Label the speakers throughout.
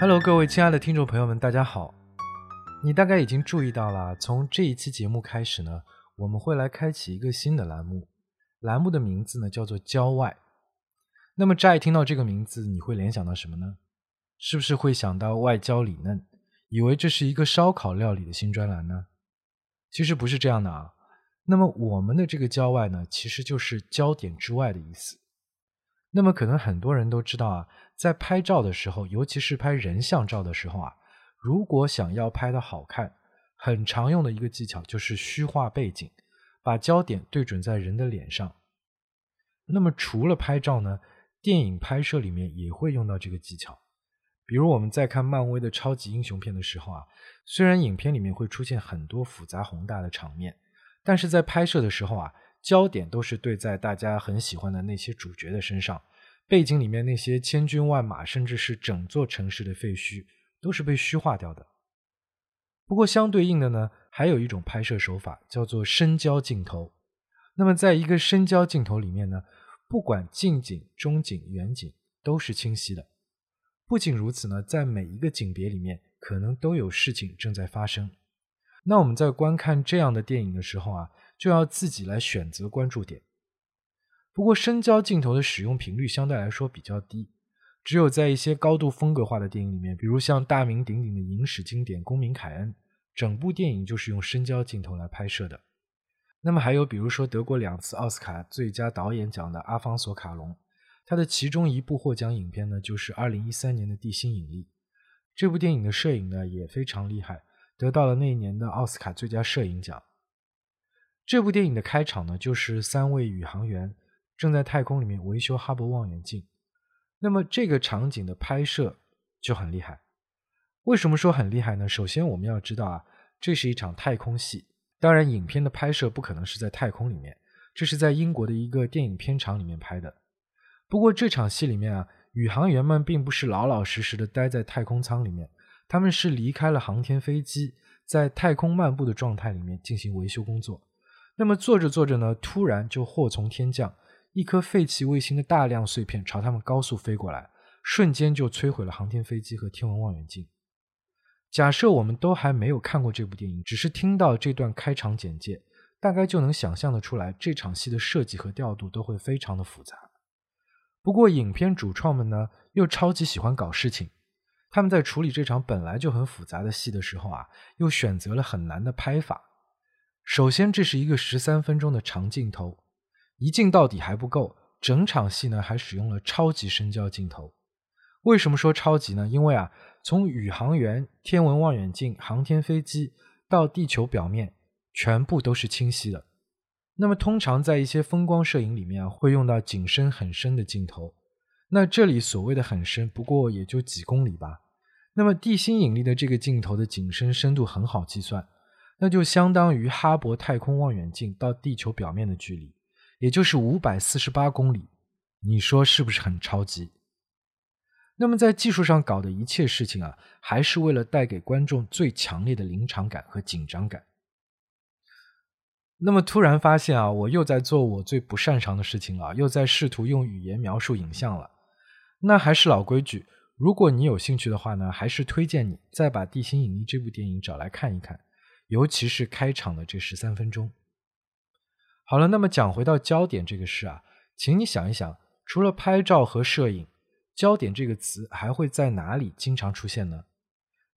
Speaker 1: Hello，各位亲爱的听众朋友们，大家好。你大概已经注意到了，从这一期节目开始呢，我们会来开启一个新的栏目，栏目的名字呢叫做“郊外”。那么乍一听到这个名字，你会联想到什么呢？是不是会想到外焦里嫩，以为这是一个烧烤料理的新专栏呢？其实不是这样的啊。那么我们的这个“郊外”呢，其实就是焦点之外的意思。那么可能很多人都知道啊，在拍照的时候，尤其是拍人像照的时候啊，如果想要拍的好看，很常用的一个技巧就是虚化背景，把焦点对准在人的脸上。那么除了拍照呢，电影拍摄里面也会用到这个技巧。比如我们在看漫威的超级英雄片的时候啊，虽然影片里面会出现很多复杂宏大的场面，但是在拍摄的时候啊。焦点都是对在大家很喜欢的那些主角的身上，背景里面那些千军万马，甚至是整座城市的废墟，都是被虚化掉的。不过相对应的呢，还有一种拍摄手法叫做深焦镜头。那么在一个深焦镜头里面呢，不管近景、中景、远景都是清晰的。不仅如此呢，在每一个景别里面，可能都有事情正在发生。那我们在观看这样的电影的时候啊。就要自己来选择关注点。不过深焦镜头的使用频率相对来说比较低，只有在一些高度风格化的电影里面，比如像大名鼎鼎的影史经典《公民凯恩》，整部电影就是用深焦镜头来拍摄的。那么还有比如说得过两次奥斯卡最佳导演奖的阿方索卡隆，他的其中一部获奖影片呢就是2013年的《地心引力》。这部电影的摄影呢也非常厉害，得到了那一年的奥斯卡最佳摄影奖。这部电影的开场呢，就是三位宇航员正在太空里面维修哈勃望远镜。那么这个场景的拍摄就很厉害。为什么说很厉害呢？首先我们要知道啊，这是一场太空戏。当然，影片的拍摄不可能是在太空里面，这是在英国的一个电影片场里面拍的。不过这场戏里面啊，宇航员们并不是老老实实的待在太空舱里面，他们是离开了航天飞机，在太空漫步的状态里面进行维修工作。那么做着做着呢，突然就祸从天降，一颗废弃卫星的大量碎片朝他们高速飞过来，瞬间就摧毁了航天飞机和天文望远镜。假设我们都还没有看过这部电影，只是听到这段开场简介，大概就能想象得出来，这场戏的设计和调度都会非常的复杂。不过影片主创们呢，又超级喜欢搞事情，他们在处理这场本来就很复杂的戏的时候啊，又选择了很难的拍法。首先，这是一个十三分钟的长镜头，一镜到底还不够，整场戏呢还使用了超级深焦镜头。为什么说超级呢？因为啊，从宇航员、天文望远镜、航天飞机到地球表面，全部都是清晰的。那么，通常在一些风光摄影里面啊，会用到景深很深的镜头。那这里所谓的很深，不过也就几公里吧。那么，地心引力的这个镜头的景深深度很好计算。那就相当于哈勃太空望远镜到地球表面的距离，也就是五百四十八公里。你说是不是很超级？那么在技术上搞的一切事情啊，还是为了带给观众最强烈的临场感和紧张感。那么突然发现啊，我又在做我最不擅长的事情了，又在试图用语言描述影像了。那还是老规矩，如果你有兴趣的话呢，还是推荐你再把《地心引力》这部电影找来看一看。尤其是开场的这十三分钟。好了，那么讲回到焦点这个事啊，请你想一想，除了拍照和摄影，焦点这个词还会在哪里经常出现呢？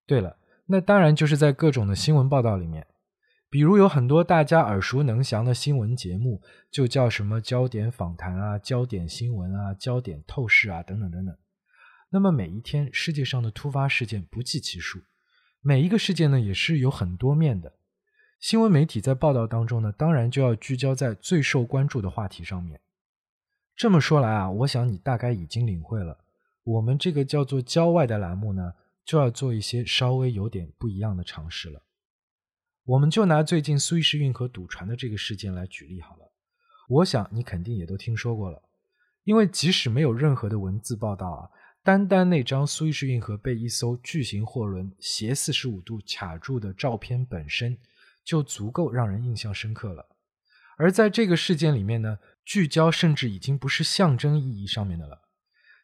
Speaker 1: 对了，那当然就是在各种的新闻报道里面，比如有很多大家耳熟能详的新闻节目，就叫什么焦点访谈啊、焦点新闻啊、焦点透视啊等等等等。那么每一天世界上的突发事件不计其数。每一个事件呢，也是有很多面的。新闻媒体在报道当中呢，当然就要聚焦在最受关注的话题上面。这么说来啊，我想你大概已经领会了，我们这个叫做“郊外”的栏目呢，就要做一些稍微有点不一样的尝试了。我们就拿最近苏伊士运河堵船的这个事件来举例好了。我想你肯定也都听说过了，因为即使没有任何的文字报道啊。单单那张苏伊士运河被一艘巨型货轮斜四十五度卡住的照片本身，就足够让人印象深刻了。而在这个事件里面呢，聚焦甚至已经不是象征意义上面的了。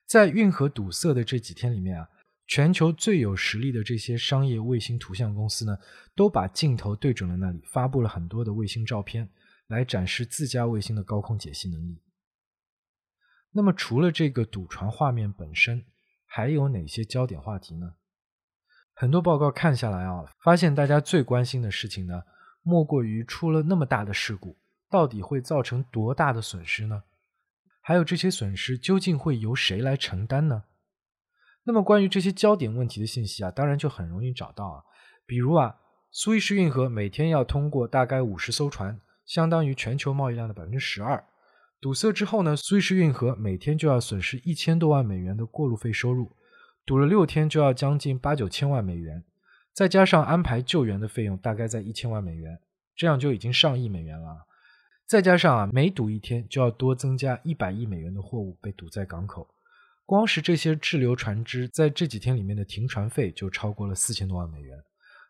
Speaker 1: 在运河堵塞的这几天里面啊，全球最有实力的这些商业卫星图像公司呢，都把镜头对准了那里，发布了很多的卫星照片，来展示自家卫星的高空解析能力。那么，除了这个赌船画面本身，还有哪些焦点话题呢？很多报告看下来啊，发现大家最关心的事情呢，莫过于出了那么大的事故，到底会造成多大的损失呢？还有这些损失究竟会由谁来承担呢？那么关于这些焦点问题的信息啊，当然就很容易找到啊。比如啊，苏伊士运河每天要通过大概五十艘船，相当于全球贸易量的百分之十二。堵塞之后呢，苏伊士运河每天就要损失一千多万美元的过路费收入，堵了六天就要将近八九千万美元，再加上安排救援的费用，大概在一千万美元，这样就已经上亿美元了。再加上啊，每堵一天就要多增加一百亿美元的货物被堵在港口。光是这些滞留船只在这几天里面的停船费就超过了四千多万美元，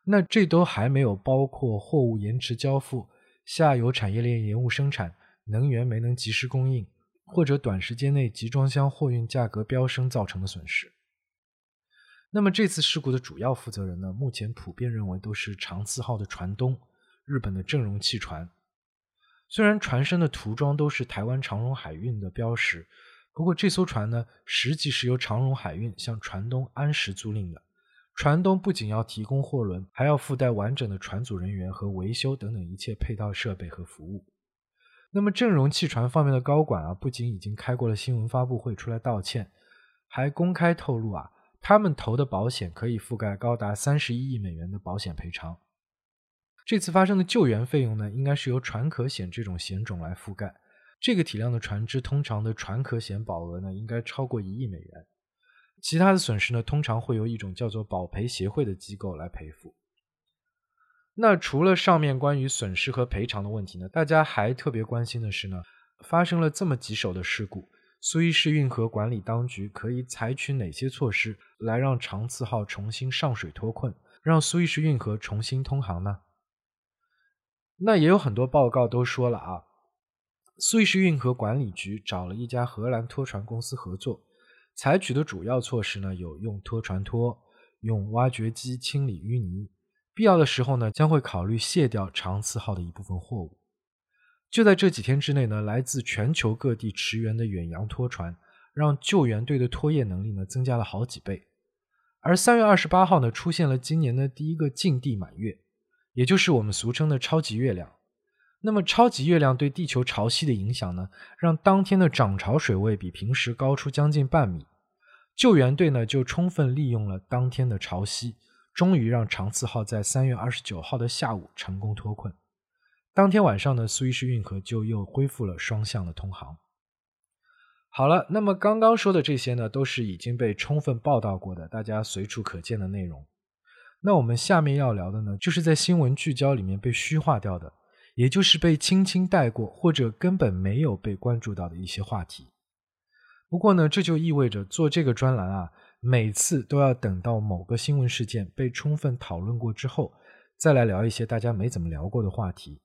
Speaker 1: 那这都还没有包括货物延迟交付、下游产业链延误生产、能源没能及时供应，或者短时间内集装箱货运价格飙升造成的损失。那么这次事故的主要负责人呢？目前普遍认为都是长次号的船东，日本的正荣汽船。虽然船身的涂装都是台湾长荣海运的标识。不过这艘船呢，实际是由长荣海运向船东安石租赁的。船东不仅要提供货轮，还要附带完整的船组人员和维修等等一切配套设备和服务。那么正荣汽船方面的高管啊，不仅已经开过了新闻发布会出来道歉，还公开透露啊，他们投的保险可以覆盖高达三十一亿美元的保险赔偿。这次发生的救援费用呢，应该是由船壳险这种险种来覆盖。这个体量的船只，通常的船壳险保额呢，应该超过一亿美元。其他的损失呢，通常会由一种叫做保赔协会的机构来赔付。那除了上面关于损失和赔偿的问题呢，大家还特别关心的是呢，发生了这么棘手的事故，苏伊士运河管理当局可以采取哪些措施来让长次号重新上水脱困，让苏伊士运河重新通航呢？那也有很多报告都说了啊。苏伊士运河管理局找了一家荷兰拖船公司合作，采取的主要措施呢有用拖船拖、用挖掘机清理淤泥，必要的时候呢将会考虑卸掉长次号的一部分货物。就在这几天之内呢，来自全球各地驰援的远洋拖船，让救援队的拖曳能力呢增加了好几倍。而三月二十八号呢，出现了今年的第一个近地满月，也就是我们俗称的超级月亮。那么，超级月亮对地球潮汐的影响呢，让当天的涨潮水位比平时高出将近半米。救援队呢就充分利用了当天的潮汐，终于让长次号在三月二十九号的下午成功脱困。当天晚上呢，苏伊士运河就又恢复了双向的通航。好了，那么刚刚说的这些呢，都是已经被充分报道过的，大家随处可见的内容。那我们下面要聊的呢，就是在新闻聚焦里面被虚化掉的。也就是被轻轻带过，或者根本没有被关注到的一些话题。不过呢，这就意味着做这个专栏啊，每次都要等到某个新闻事件被充分讨论过之后，再来聊一些大家没怎么聊过的话题。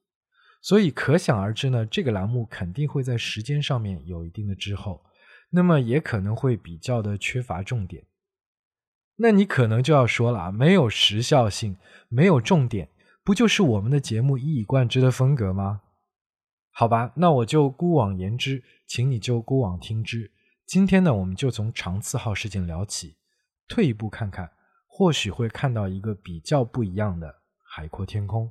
Speaker 1: 所以可想而知呢，这个栏目肯定会在时间上面有一定的滞后，那么也可能会比较的缺乏重点。那你可能就要说了啊，没有时效性，没有重点。不就是我们的节目一以贯之的风格吗？好吧，那我就孤往言之，请你就孤往听之。今天呢，我们就从长次号事件聊起，退一步看看，或许会看到一个比较不一样的海阔天空。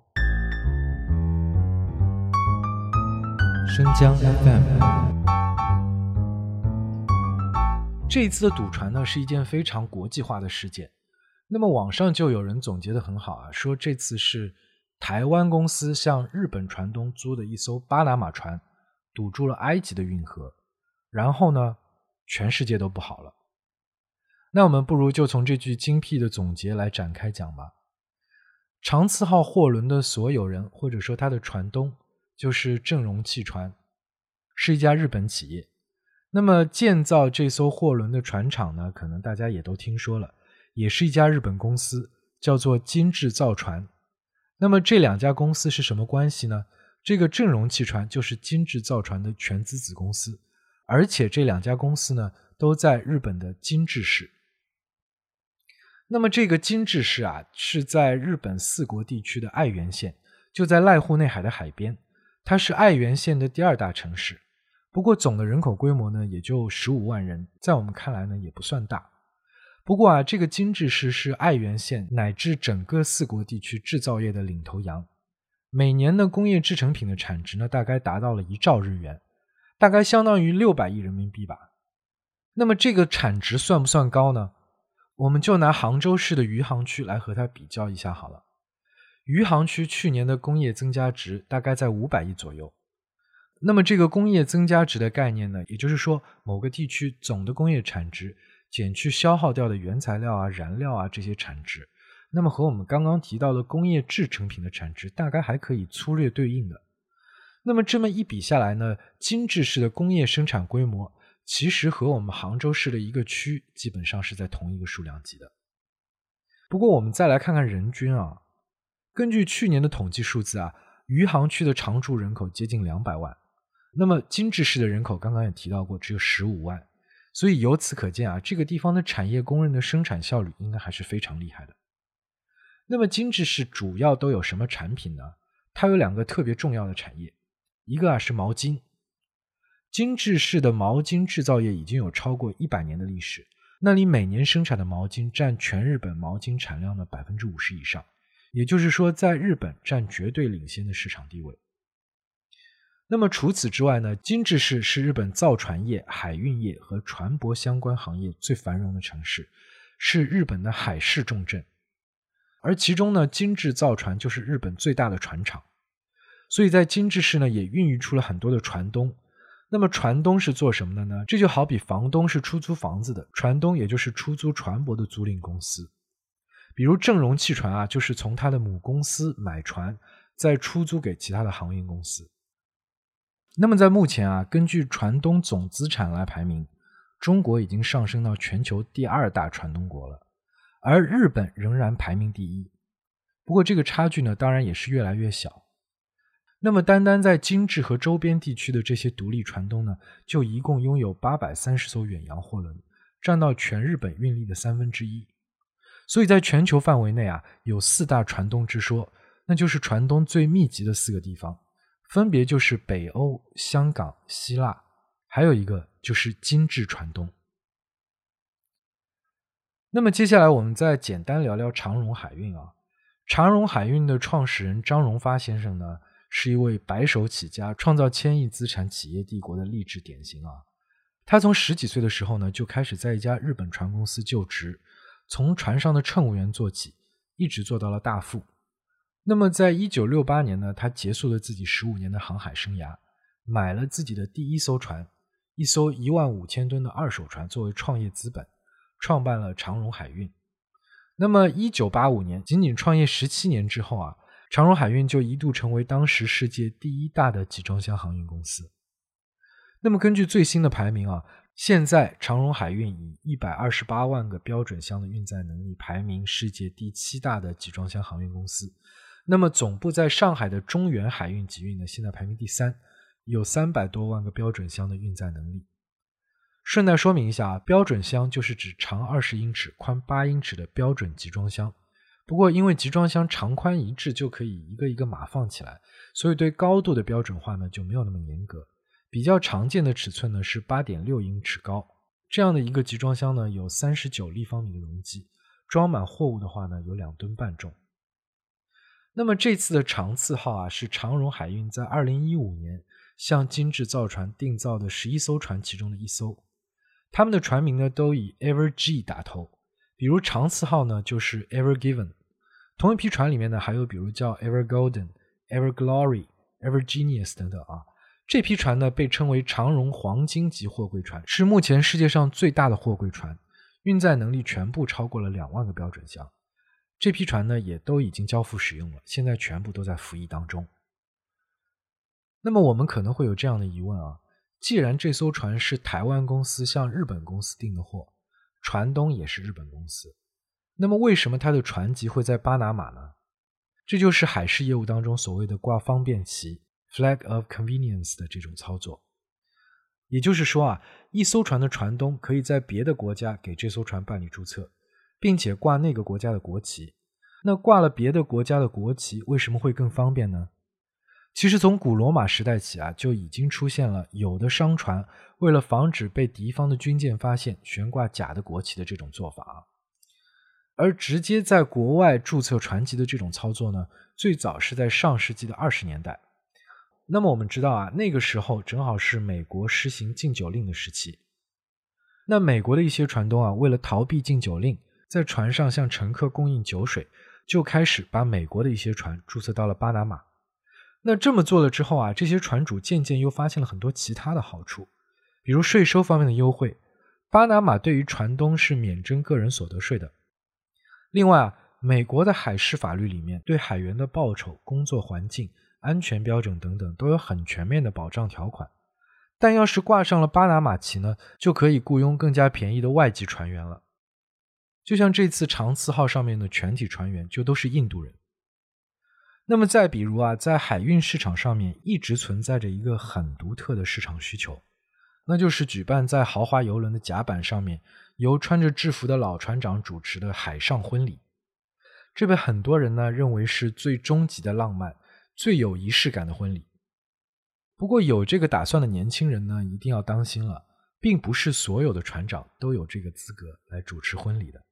Speaker 1: 生姜 FM，这一次的堵船呢，是一件非常国际化的事件。那么网上就有人总结的很好啊，说这次是台湾公司向日本船东租的一艘巴拿马船，堵住了埃及的运河，然后呢，全世界都不好了。那我们不如就从这句精辟的总结来展开讲吧。长次号货轮的所有人或者说它的船东就是正荣汽船，是一家日本企业。那么建造这艘货轮的船厂呢，可能大家也都听说了。也是一家日本公司，叫做金智造船。那么这两家公司是什么关系呢？这个正荣汽船就是金智造船的全资子公司，而且这两家公司呢都在日本的金治市。那么这个金治市啊，是在日本四国地区的爱媛县，就在濑户内海的海边。它是爱媛县的第二大城市，不过总的人口规模呢，也就十五万人，在我们看来呢，也不算大。不过啊，这个金治市是爱媛县乃至整个四国地区制造业的领头羊，每年的工业制成品的产值呢，大概达到了一兆日元，大概相当于六百亿人民币吧。那么这个产值算不算高呢？我们就拿杭州市的余杭区来和它比较一下好了。余杭区去年的工业增加值大概在五百亿左右。那么这个工业增加值的概念呢，也就是说某个地区总的工业产值减去消耗掉的原材料啊、燃料啊这些产值，那么和我们刚刚提到的工业制成品的产值大概还可以粗略对应的。那么这么一比下来呢，金治市的工业生产规模。其实和我们杭州市的一个区基本上是在同一个数量级的。不过我们再来看看人均啊，根据去年的统计数字啊，余杭区的常住人口接近两百万，那么金治市的人口刚刚也提到过只有十五万，所以由此可见啊，这个地方的产业工人的生产效率应该还是非常厉害的。那么金治市主要都有什么产品呢？它有两个特别重要的产业，一个啊是毛巾。金治市的毛巾制造业已经有超过一百年的历史，那里每年生产的毛巾占全日本毛巾产量的百分之五十以上，也就是说，在日本占绝对领先的市场地位。那么除此之外呢？金治市是日本造船业、海运业和船舶相关行业最繁荣的城市，是日本的海事重镇，而其中呢，金治造船就是日本最大的船厂，所以在金治市呢，也孕育出了很多的船东。那么船东是做什么的呢？这就好比房东是出租房子的，船东也就是出租船舶的租赁公司。比如正荣汽船啊，就是从他的母公司买船，再出租给其他的航运公司。那么在目前啊，根据船东总资产来排名，中国已经上升到全球第二大船东国了，而日本仍然排名第一。不过这个差距呢，当然也是越来越小。那么，单单在金治和周边地区的这些独立船东呢，就一共拥有八百三十艘远洋货轮，占到全日本运力的三分之一。所以在全球范围内啊，有四大船东之说，那就是船东最密集的四个地方，分别就是北欧、香港、希腊，还有一个就是金治船东。那么接下来我们再简单聊聊长荣海运啊，长荣海运的创始人张荣发先生呢。是一位白手起家、创造千亿资产企业帝国的励志典型啊！他从十几岁的时候呢，就开始在一家日本船公司就职，从船上的乘务员做起，一直做到了大副。那么，在一九六八年呢，他结束了自己十五年的航海生涯，买了自己的第一艘船，一艘一万五千吨的二手船作为创业资本，创办了长荣海运。那么，一九八五年，仅仅创业十七年之后啊。长荣海运就一度成为当时世界第一大的集装箱航运公司。那么根据最新的排名啊，现在长荣海运以一百二十八万个标准箱的运载能力排名世界第七大的集装箱航运公司。那么总部在上海的中原海运集运呢，现在排名第三，有三百多万个标准箱的运载能力。顺带说明一下啊，标准箱就是指长二十英尺、宽八英尺的标准集装箱。不过，因为集装箱长宽一致就可以一个一个码放起来，所以对高度的标准化呢就没有那么严格。比较常见的尺寸呢是八点六英尺高，这样的一个集装箱呢有三十九立方米的容积，装满货物的话呢有两吨半重。那么这次的长次号啊是长荣海运在二零一五年向金治造船定造的十一艘船其中的一艘，他们的船名呢都以 Ever G 打头。比如长次号呢，就是 Ever Given，同一批船里面呢，还有比如叫 Ever Golden、Ever Glory、Ever Genius 等等啊。这批船呢，被称为长荣黄金级货柜船，是目前世界上最大的货柜船，运载能力全部超过了两万个标准箱。这批船呢，也都已经交付使用了，现在全部都在服役当中。那么我们可能会有这样的疑问啊，既然这艘船是台湾公司向日本公司订的货，船东也是日本公司，那么为什么他的船籍会在巴拿马呢？这就是海事业务当中所谓的挂方便旗 （flag of convenience） 的这种操作。也就是说啊，一艘船的船东可以在别的国家给这艘船办理注册，并且挂那个国家的国旗。那挂了别的国家的国旗，为什么会更方便呢？其实从古罗马时代起啊，就已经出现了有的商船为了防止被敌方的军舰发现，悬挂假的国旗的这种做法啊。而直接在国外注册船籍的这种操作呢，最早是在上世纪的二十年代。那么我们知道啊，那个时候正好是美国实行禁酒令的时期。那美国的一些船东啊，为了逃避禁酒令，在船上向乘客供应酒水，就开始把美国的一些船注册到了巴拿马。那这么做了之后啊，这些船主渐渐又发现了很多其他的好处，比如税收方面的优惠。巴拿马对于船东是免征个人所得税的。另外啊，美国的海事法律里面对海员的报酬、工作环境、安全标准等等都有很全面的保障条款。但要是挂上了巴拿马旗呢，就可以雇佣更加便宜的外籍船员了。就像这次长次号上面的全体船员就都是印度人。那么再比如啊，在海运市场上面一直存在着一个很独特的市场需求，那就是举办在豪华游轮的甲板上面，由穿着制服的老船长主持的海上婚礼。这被很多人呢认为是最终极的浪漫、最有仪式感的婚礼。不过有这个打算的年轻人呢，一定要当心了，并不是所有的船长都有这个资格来主持婚礼的。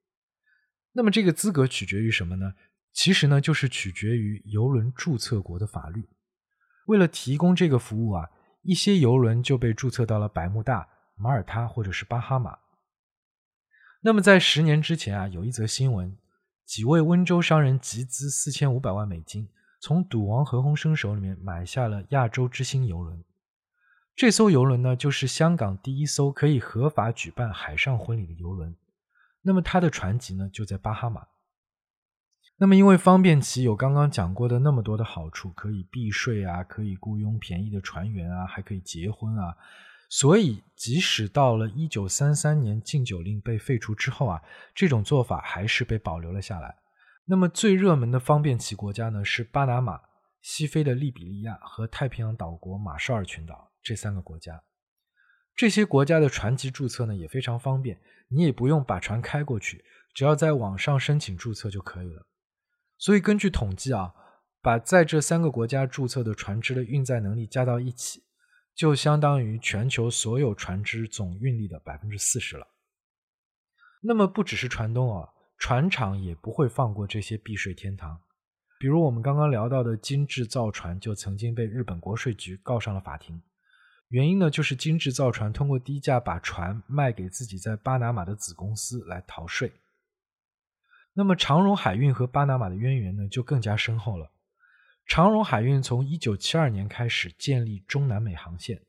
Speaker 1: 那么这个资格取决于什么呢？其实呢，就是取决于游轮注册国的法律。为了提供这个服务啊，一些游轮就被注册到了百慕大、马耳他或者是巴哈马。那么在十年之前啊，有一则新闻，几位温州商人集资四千五百万美金，从赌王何鸿燊手里面买下了亚洲之星游轮。这艘游轮呢，就是香港第一艘可以合法举办海上婚礼的游轮。那么它的船籍呢，就在巴哈马。那么，因为方便其有刚刚讲过的那么多的好处，可以避税啊，可以雇佣便宜的船员啊，还可以结婚啊，所以即使到了一九三三年禁酒令被废除之后啊，这种做法还是被保留了下来。那么最热门的方便其国家呢，是巴拿马、西非的利比利亚和太平洋岛国马绍尔群岛这三个国家。这些国家的船籍注册呢也非常方便，你也不用把船开过去，只要在网上申请注册就可以了。所以根据统计啊，把在这三个国家注册的船只的运载能力加到一起，就相当于全球所有船只总运力的百分之四十了。那么不只是船东啊，船厂也不会放过这些避税天堂。比如我们刚刚聊到的精致造船，就曾经被日本国税局告上了法庭。原因呢，就是精致造船通过低价把船卖给自己在巴拿马的子公司来逃税。那么长荣海运和巴拿马的渊源呢，就更加深厚了。长荣海运从一九七二年开始建立中南美航线，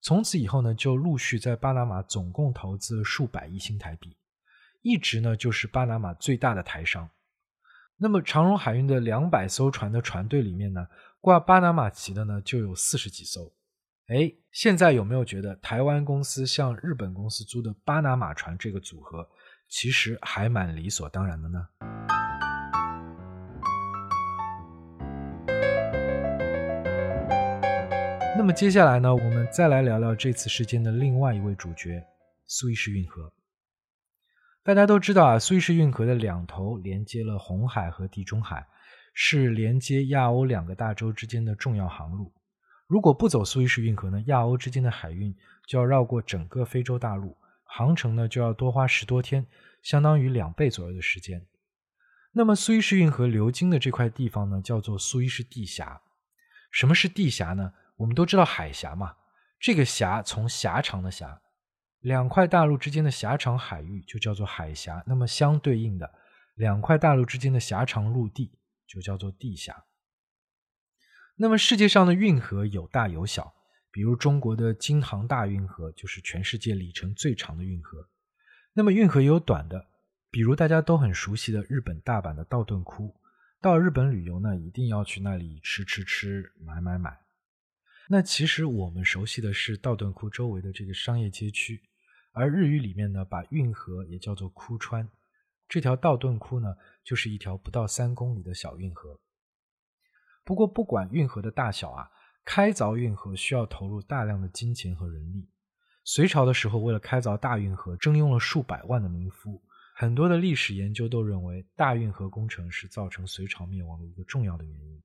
Speaker 1: 从此以后呢，就陆续在巴拿马总共投资了数百亿新台币，一直呢就是巴拿马最大的台商。那么长荣海运的两百艘船的船队里面呢，挂巴拿马旗的呢就有四十几艘。哎，现在有没有觉得台湾公司向日本公司租的巴拿马船这个组合？其实还蛮理所当然的呢。那么接下来呢，我们再来聊聊这次事件的另外一位主角——苏伊士运河。大家都知道啊，苏伊士运河的两头连接了红海和地中海，是连接亚欧两个大洲之间的重要航路。如果不走苏伊士运河呢，亚欧之间的海运就要绕过整个非洲大陆。航程呢就要多花十多天，相当于两倍左右的时间。那么苏伊士运河流经的这块地方呢，叫做苏伊士地峡。什么是地峡呢？我们都知道海峡嘛，这个峡从狭长的峡，两块大陆之间的狭长海域就叫做海峡。那么相对应的，两块大陆之间的狭长陆地就叫做地峡。那么世界上的运河有大有小。比如中国的京杭大运河就是全世界里程最长的运河，那么运河也有短的，比如大家都很熟悉的日本大阪的道顿窟。到日本旅游呢，一定要去那里吃吃吃，买买买。那其实我们熟悉的是道顿窟周围的这个商业街区，而日语里面呢，把运河也叫做窟川。这条道顿窟呢，就是一条不到三公里的小运河。不过不管运河的大小啊。开凿运河需要投入大量的金钱和人力。隋朝的时候，为了开凿大运河，征用了数百万的民夫，很多的历史研究都认为，大运河工程是造成隋朝灭亡的一个重要的原因。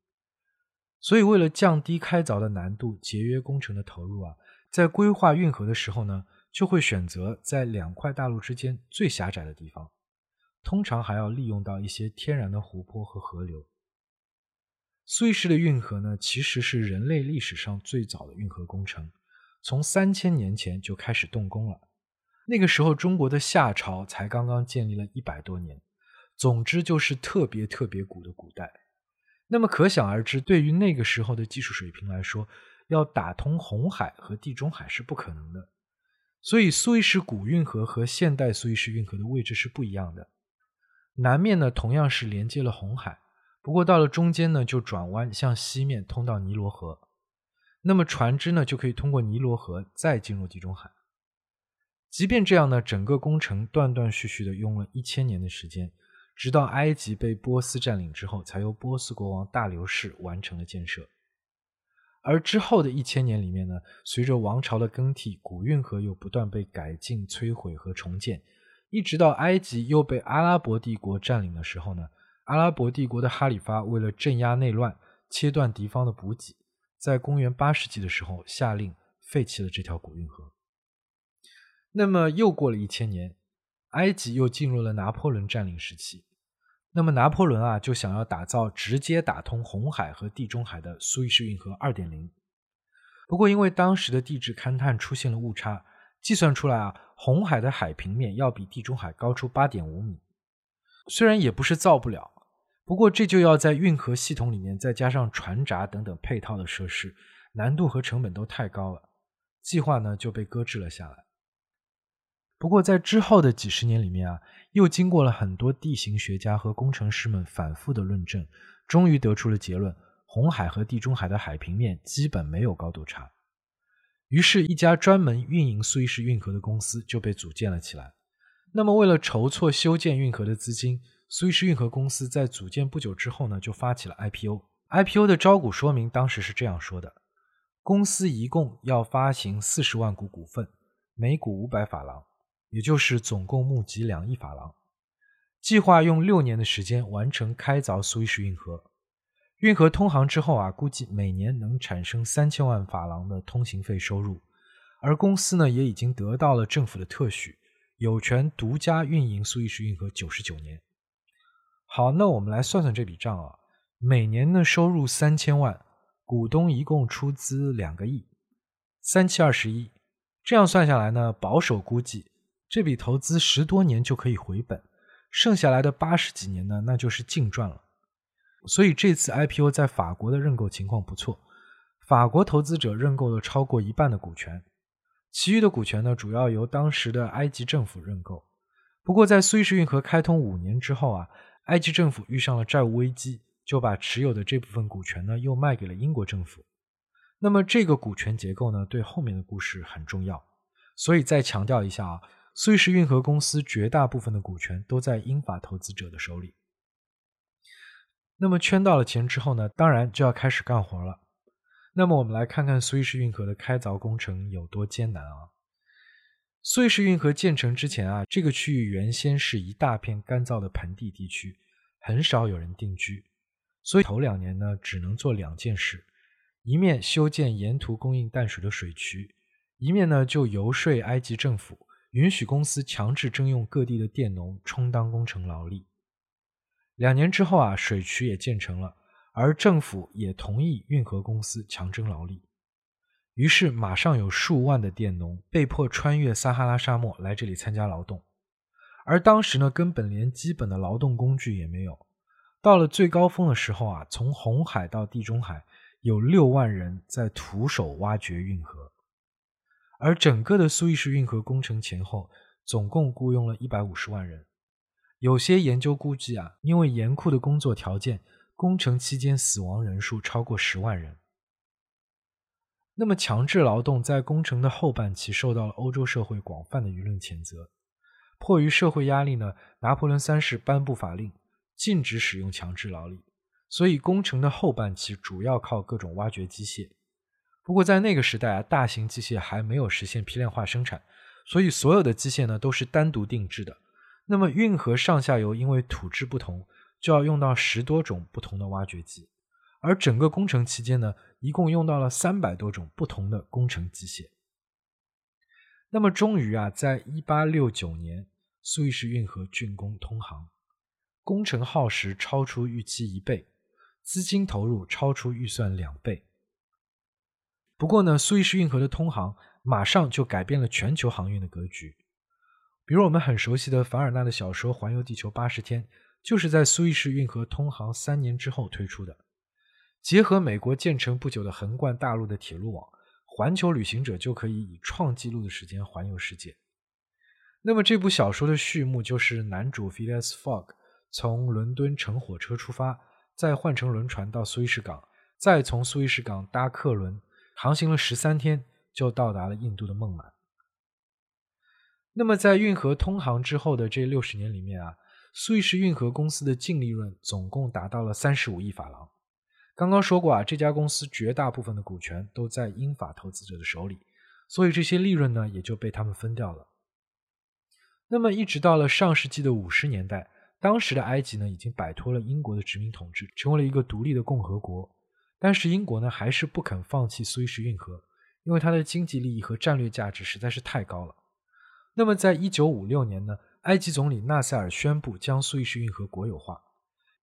Speaker 1: 所以，为了降低开凿的难度，节约工程的投入啊，在规划运河的时候呢，就会选择在两块大陆之间最狭窄的地方，通常还要利用到一些天然的湖泊和河流。苏伊士的运河呢，其实是人类历史上最早的运河工程，从三千年前就开始动工了。那个时候，中国的夏朝才刚刚建立了一百多年，总之就是特别特别古的古代。那么可想而知，对于那个时候的技术水平来说，要打通红海和地中海是不可能的。所以，苏伊士古运河和现代苏伊士运河的位置是不一样的。南面呢，同样是连接了红海，不过到了中间呢，就转弯向西面通到尼罗河。那么船只呢，就可以通过尼罗河再进入地中海。即便这样呢，整个工程断断续续的用了一千年的时间。直到埃及被波斯占领之后，才由波斯国王大流士完成了建设。而之后的一千年里面呢，随着王朝的更替，古运河又不断被改进、摧毁和重建，一直到埃及又被阿拉伯帝国占领的时候呢，阿拉伯帝国的哈里发为了镇压内乱、切断敌方的补给，在公元八世纪的时候下令废弃了这条古运河。那么又过了一千年。埃及又进入了拿破仑占领时期，那么拿破仑啊就想要打造直接打通红海和地中海的苏伊士运河2.0。不过因为当时的地质勘探出现了误差，计算出来啊红海的海平面要比地中海高出8.5米。虽然也不是造不了，不过这就要在运河系统里面再加上船闸等等配套的设施，难度和成本都太高了，计划呢就被搁置了下来。不过，在之后的几十年里面啊，又经过了很多地形学家和工程师们反复的论证，终于得出了结论：红海和地中海的海平面基本没有高度差。于是，一家专门运营苏伊士运河的公司就被组建了起来。那么，为了筹措修建运河的资金，苏伊士运河公司在组建不久之后呢，就发起了 IPO。IPO 的招股说明当时是这样说的：公司一共要发行四十万股股份，每股五百法郎。也就是总共募集两亿法郎，计划用六年的时间完成开凿苏伊士运河。运河通航之后啊，估计每年能产生三千万法郎的通行费收入。而公司呢，也已经得到了政府的特许，有权独家运营苏伊士运河九十九年。好，那我们来算算这笔账啊，每年的收入三千万，股东一共出资两个亿，三七二十一，这样算下来呢，保守估计。这笔投资十多年就可以回本，剩下来的八十几年呢，那就是净赚了。所以这次 IPO 在法国的认购情况不错，法国投资者认购了超过一半的股权，其余的股权呢，主要由当时的埃及政府认购。不过在苏伊士运河开通五年之后啊，埃及政府遇上了债务危机，就把持有的这部分股权呢，又卖给了英国政府。那么这个股权结构呢，对后面的故事很重要。所以再强调一下啊。苏伊士运河公司绝大部分的股权都在英法投资者的手里。那么圈到了钱之后呢，当然就要开始干活了。那么我们来看看苏伊士运河的开凿工程有多艰难啊！苏伊士运河建成之前啊，这个区域原先是一大片干燥的盆地地区，很少有人定居，所以头两年呢，只能做两件事：一面修建沿途供应淡水的水渠，一面呢就游说埃及政府。允许公司强制征用各地的佃农充当工程劳力。两年之后啊，水渠也建成了，而政府也同意运河公司强征劳力。于是，马上有数万的佃农被迫穿越撒哈拉沙漠来这里参加劳动。而当时呢，根本连基本的劳动工具也没有。到了最高峰的时候啊，从红海到地中海，有六万人在徒手挖掘运河。而整个的苏伊士运河工程前后，总共雇佣了一百五十万人。有些研究估计啊，因为严酷的工作条件，工程期间死亡人数超过十万人。那么，强制劳动在工程的后半期受到了欧洲社会广泛的舆论谴责。迫于社会压力呢，拿破仑三世颁布法令，禁止使用强制劳力。所以，工程的后半期主要靠各种挖掘机械。不过在那个时代啊，大型机械还没有实现批量化生产，所以所有的机械呢都是单独定制的。那么运河上下游因为土质不同，就要用到十多种不同的挖掘机，而整个工程期间呢，一共用到了三百多种不同的工程机械。那么终于啊，在一八六九年，苏伊士运河竣工通航，工程耗时超出预期一倍，资金投入超出预算两倍。不过呢，苏伊士运河的通航马上就改变了全球航运的格局。比如我们很熟悉的凡尔纳的小说《环游地球八十天》，就是在苏伊士运河通航三年之后推出的。结合美国建成不久的横贯大陆的铁路网。环球旅行者就可以以创纪录的时间环游世界。那么这部小说的序幕就是男主 Phileas Fogg 从伦敦乘火车出发，再换乘轮船到苏伊士港，再从苏伊士港搭客轮航行了十三天，就到达了印度的孟买。那么在运河通航之后的这六十年里面啊，苏伊士运河公司的净利润总共达到了三十五亿法郎。刚刚说过啊，这家公司绝大部分的股权都在英法投资者的手里，所以这些利润呢也就被他们分掉了。那么一直到了上世纪的五十年代，当时的埃及呢已经摆脱了英国的殖民统治，成为了一个独立的共和国。但是英国呢还是不肯放弃苏伊士运河，因为它的经济利益和战略价值实在是太高了。那么在一九五六年呢，埃及总理纳赛尔宣布将苏伊士运河国有化。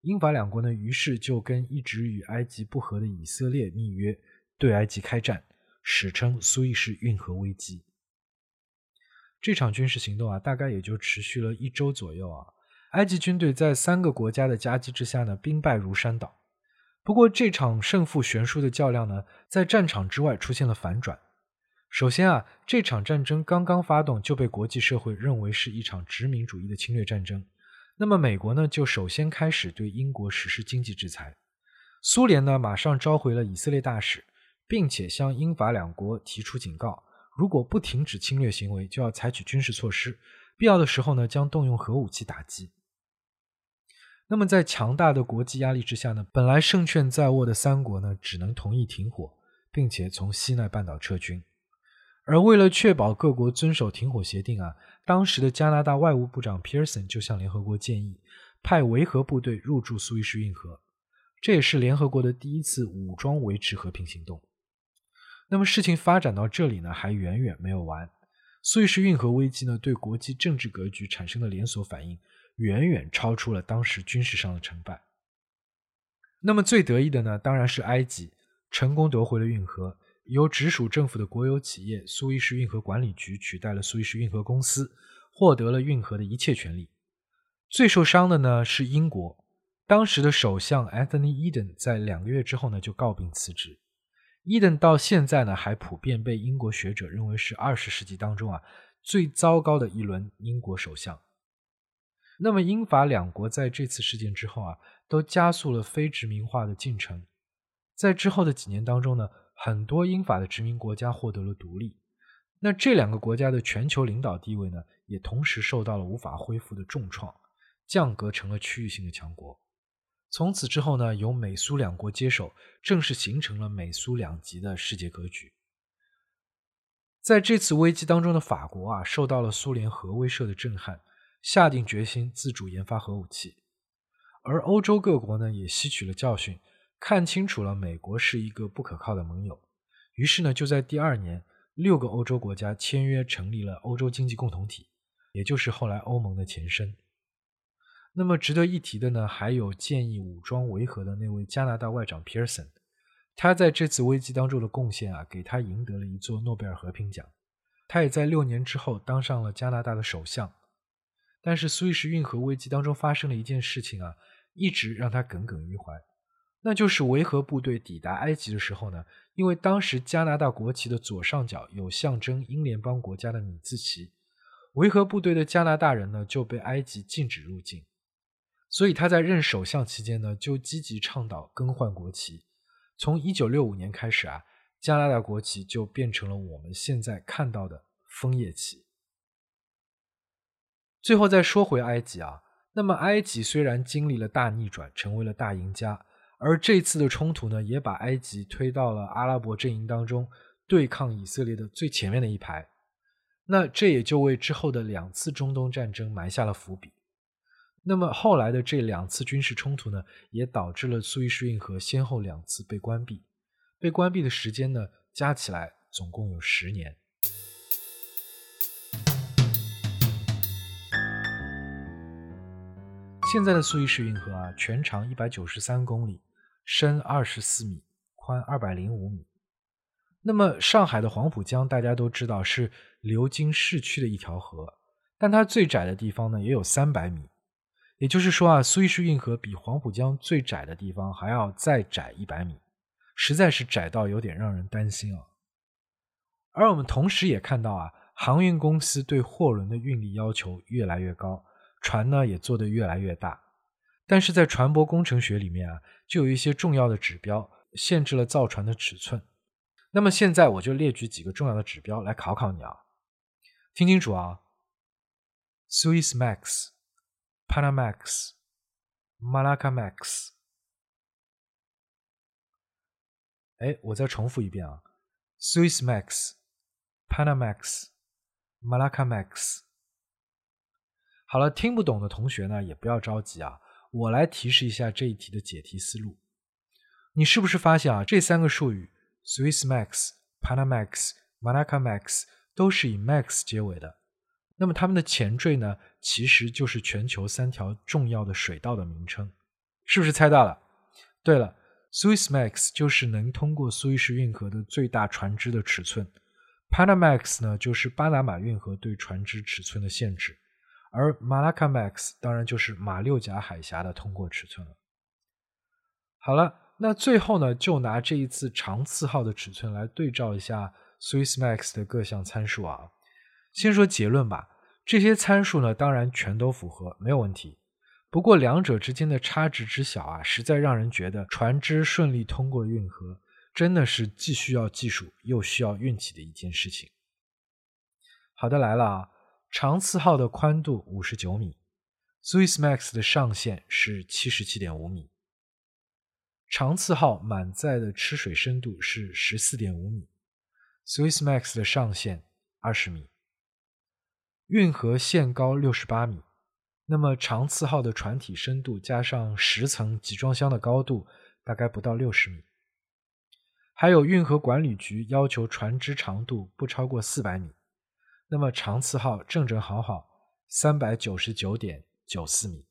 Speaker 1: 英法两国呢，于是就跟一直与埃及不和的以色列密约，对埃及开战，史称苏伊士运河危机。这场军事行动啊，大概也就持续了一周左右啊。埃及军队在三个国家的夹击之下呢，兵败如山倒。不过，这场胜负悬殊的较量呢，在战场之外出现了反转。首先啊，这场战争刚刚发动，就被国际社会认为是一场殖民主义的侵略战争。那么美国呢，就首先开始对英国实施经济制裁。苏联呢，马上召回了以色列大使，并且向英法两国提出警告：如果不停止侵略行为，就要采取军事措施，必要的时候呢，将动用核武器打击。那么在强大的国际压力之下呢，本来胜券在握的三国呢，只能同意停火，并且从西奈半岛撤军。而为了确保各国遵守停火协定啊。当时的加拿大外务部长皮尔森就向联合国建议，派维和部队入驻苏伊士运河，这也是联合国的第一次武装维持和平行动。那么事情发展到这里呢，还远远没有完。苏伊士运河危机呢，对国际政治格局产生的连锁反应，远远超出了当时军事上的成败。那么最得意的呢，当然是埃及，成功夺回了运河。由直属政府的国有企业苏伊士运河管理局取代了苏伊士运河公司，获得了运河的一切权利。最受伤的呢是英国，当时的首相 Anthony Eden 在两个月之后呢就告病辞职。Eden 到现在呢还普遍被英国学者认为是二十世纪当中啊最糟糕的一轮英国首相。那么英法两国在这次事件之后啊都加速了非殖民化的进程，在之后的几年当中呢。很多英法的殖民国家获得了独立，那这两个国家的全球领导地位呢，也同时受到了无法恢复的重创，降格成了区域性的强国。从此之后呢，由美苏两国接手，正式形成了美苏两极的世界格局。在这次危机当中的法国啊，受到了苏联核威慑的震撼，下定决心自主研发核武器，而欧洲各国呢，也吸取了教训。看清楚了，美国是一个不可靠的盟友，于是呢，就在第二年，六个欧洲国家签约成立了欧洲经济共同体，也就是后来欧盟的前身。那么值得一提的呢，还有建议武装维和的那位加拿大外长皮尔森，他在这次危机当中的贡献啊，给他赢得了一座诺贝尔和平奖。他也在六年之后当上了加拿大的首相。但是苏伊士运河危机当中发生了一件事情啊，一直让他耿耿于怀。那就是维和部队抵达埃及的时候呢，因为当时加拿大国旗的左上角有象征英联邦国家的米字旗，维和部队的加拿大人呢就被埃及禁止入境，所以他在任首相期间呢就积极倡导更换国旗。从一九六五年开始啊，加拿大国旗就变成了我们现在看到的枫叶旗。最后再说回埃及啊，那么埃及虽然经历了大逆转，成为了大赢家。而这次的冲突呢，也把埃及推到了阿拉伯阵营当中，对抗以色列的最前面的一排。那这也就为之后的两次中东战争埋下了伏笔。那么后来的这两次军事冲突呢，也导致了苏伊士运河先后两次被关闭。被关闭的时间呢，加起来总共有十年。现在的苏伊士运河啊，全长一百九十三公里，深二十四米，宽二百零五米。那么上海的黄浦江大家都知道是流经市区的一条河，但它最窄的地方呢也有三百米，也就是说啊，苏伊士运河比黄浦江最窄的地方还要再窄一百米，实在是窄到有点让人担心啊。而我们同时也看到啊，航运公司对货轮的运力要求越来越高，船呢也做得越来越大，但是在船舶工程学里面啊，就有一些重要的指标限制了造船的尺寸。那么现在我就列举几个重要的指标来考考你啊，听清楚啊，Swiss Max、Panamax、Malacca Max。哎，我再重复一遍啊，Swiss Max、Panamax、Malacca Max。好了，听不懂的同学呢也不要着急啊，我来提示一下这一题的解题思路。你是不是发现啊，这三个术语？Swiss Max、Panamax、Malacca Max 都是以 Max 结尾的，那么它们的前缀呢，其实就是全球三条重要的水道的名称，是不是猜到了？对了，Swiss Max 就是能通过苏伊士运河的最大船只的尺寸，Panamax 呢就是巴拿马运河对船只尺寸的限制，而 Malacca Max 当然就是马六甲海峡的通过尺寸了。好了。那最后呢，就拿这一次长次号的尺寸来对照一下 Swiss Max 的各项参数啊。先说结论吧，这些参数呢，当然全都符合，没有问题。不过两者之间的差值之小啊，实在让人觉得船只顺利通过运河，真的是既需要技术又需要运气的一件事情。好的，来了啊，长次号的宽度五十九米，Swiss Max 的上限是七十七点五米。长次号满载的吃水深度是十四点五米，Swiss Max 的上限二十米。运河限高六十八米，那么长次号的船体深度加上十层集装箱的高度，大概不到六十米。还有运河管理局要求船只长度不超过四百米，那么长次号正正好好三百九十九点九四米。